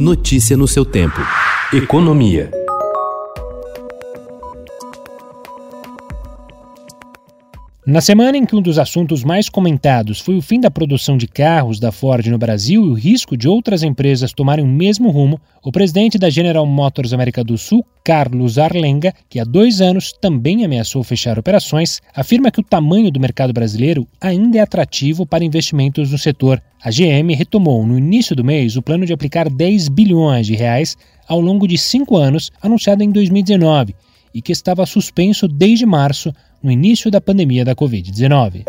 Notícia no seu tempo. Economia. Na semana em que um dos assuntos mais comentados foi o fim da produção de carros da Ford no Brasil e o risco de outras empresas tomarem o mesmo rumo, o presidente da General Motors América do Sul, Carlos Arlenga, que há dois anos também ameaçou fechar operações, afirma que o tamanho do mercado brasileiro ainda é atrativo para investimentos no setor. A GM retomou no início do mês o plano de aplicar 10 bilhões de reais ao longo de cinco anos, anunciado em 2019, e que estava suspenso desde março no início da pandemia da Covid-19.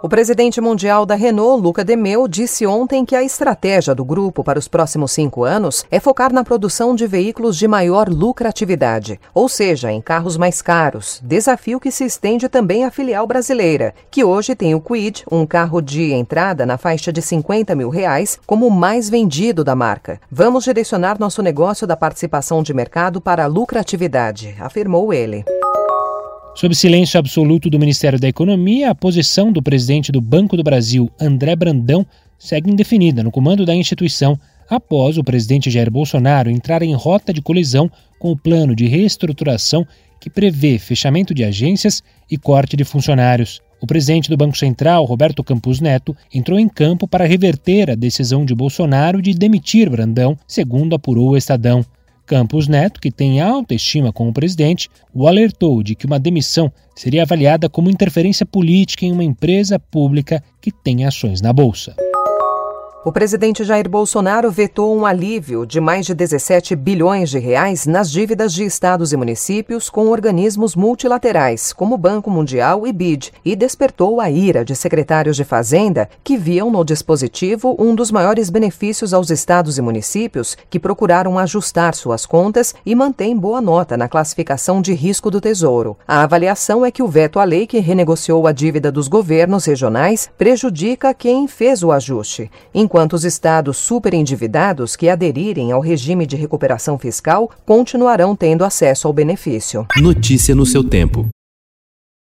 O presidente mundial da Renault, Luca De Meo, disse ontem que a estratégia do grupo para os próximos cinco anos é focar na produção de veículos de maior lucratividade, ou seja, em carros mais caros, desafio que se estende também à filial brasileira, que hoje tem o Quid, um carro de entrada na faixa de 50 mil reais, como o mais vendido da marca. Vamos direcionar nosso negócio da participação de mercado para a lucratividade, afirmou ele. Sob silêncio absoluto do Ministério da Economia, a posição do presidente do Banco do Brasil, André Brandão, segue indefinida no comando da instituição após o presidente Jair Bolsonaro entrar em rota de colisão com o plano de reestruturação que prevê fechamento de agências e corte de funcionários. O presidente do Banco Central, Roberto Campos Neto, entrou em campo para reverter a decisão de Bolsonaro de demitir Brandão, segundo apurou o Estadão. Campos Neto, que tem alta estima com o presidente, o alertou de que uma demissão seria avaliada como interferência política em uma empresa pública que tem ações na Bolsa. O presidente Jair Bolsonaro vetou um alívio de mais de 17 bilhões de reais nas dívidas de estados e municípios com organismos multilaterais, como o Banco Mundial e BID, e despertou a ira de secretários de Fazenda que viam no dispositivo um dos maiores benefícios aos estados e municípios que procuraram ajustar suas contas e mantém boa nota na classificação de risco do Tesouro. A avaliação é que o veto à lei que renegociou a dívida dos governos regionais prejudica quem fez o ajuste enquanto os estados superendividados que aderirem ao regime de recuperação fiscal continuarão tendo acesso ao benefício. Notícia no seu tempo.